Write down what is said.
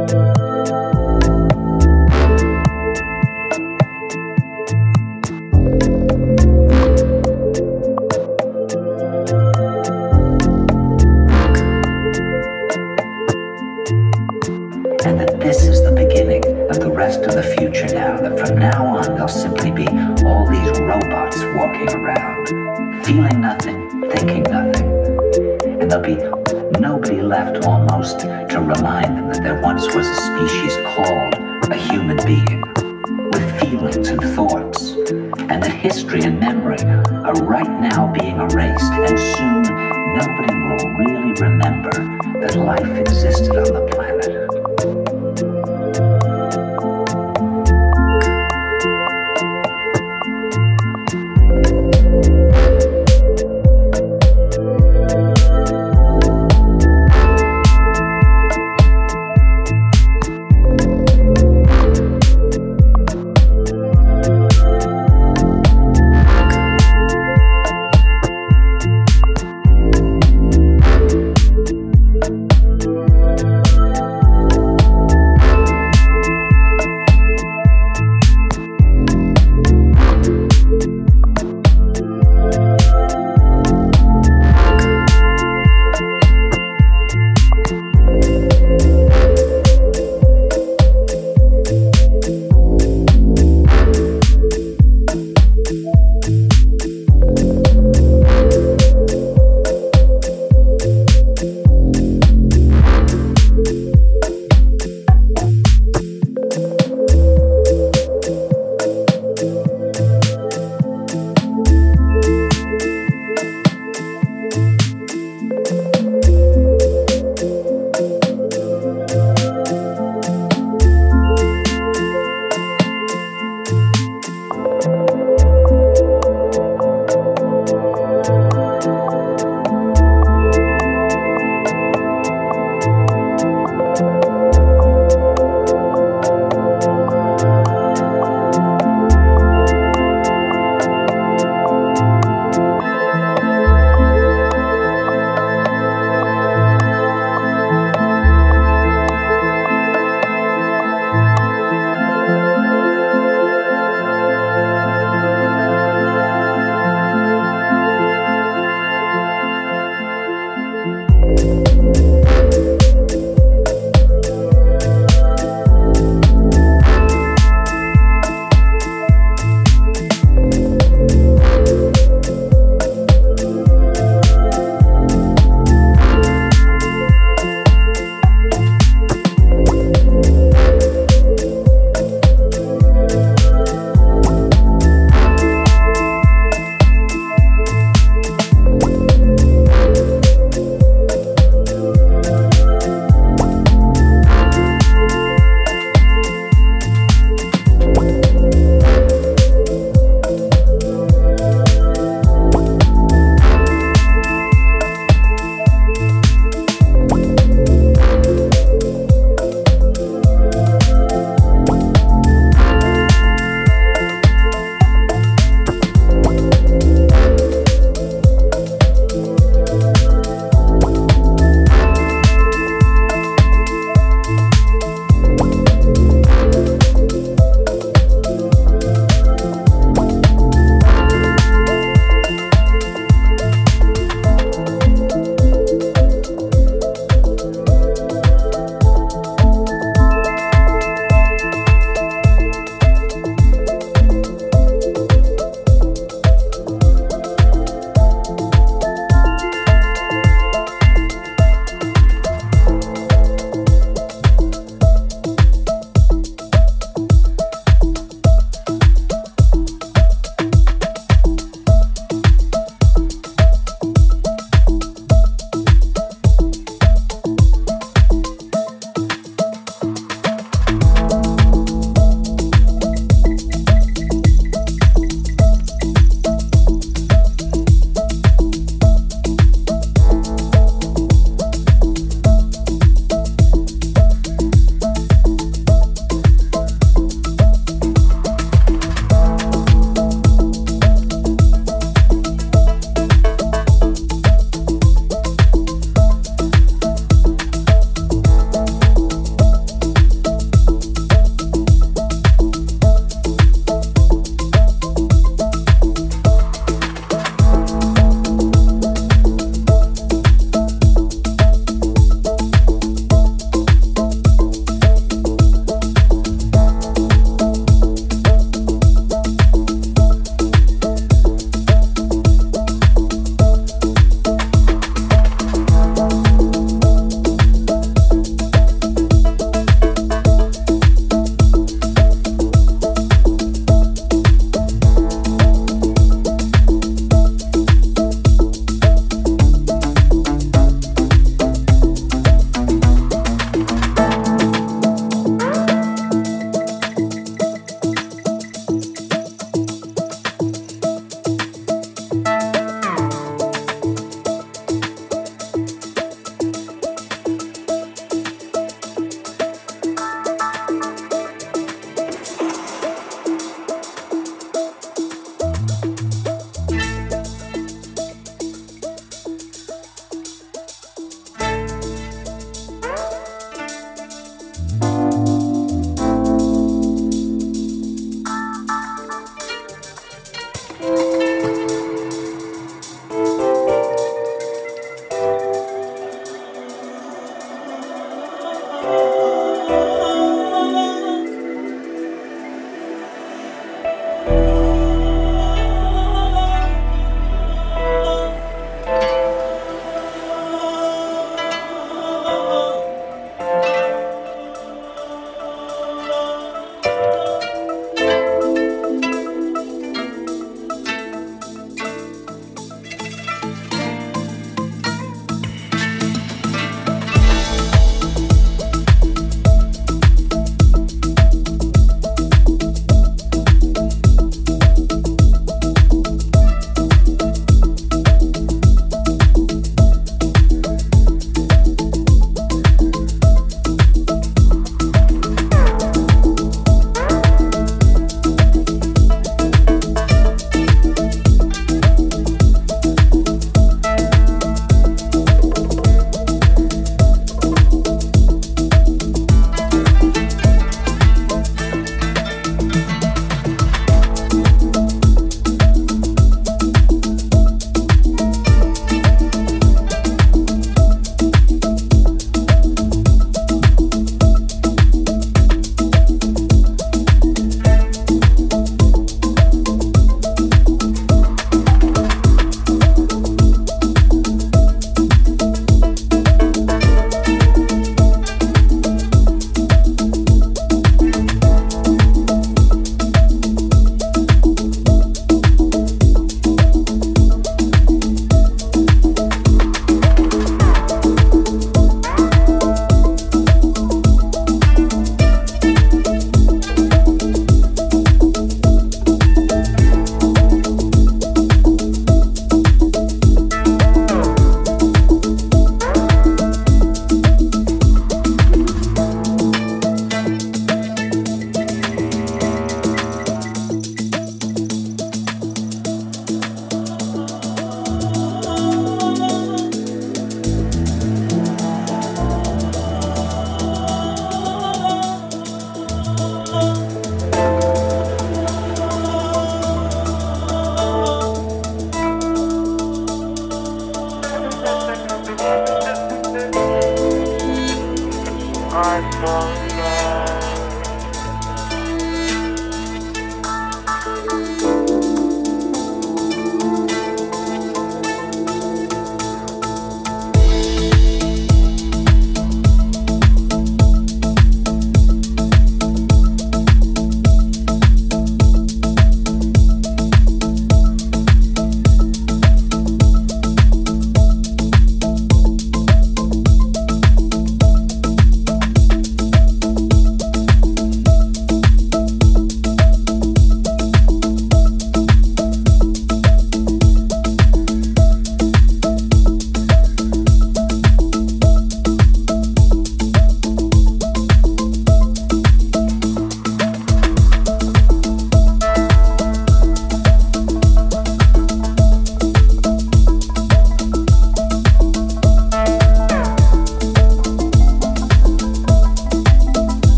And that this is the beginning of the rest of the future. Now that from now on, there'll simply be all these robots walking around, feeling nothing, thinking nothing, and they'll be nobody left almost to remind them that there once was a species called a human being with feelings and thoughts, and that history and memory are right now being erased, and soon nobody will really remember that life existed on the planet.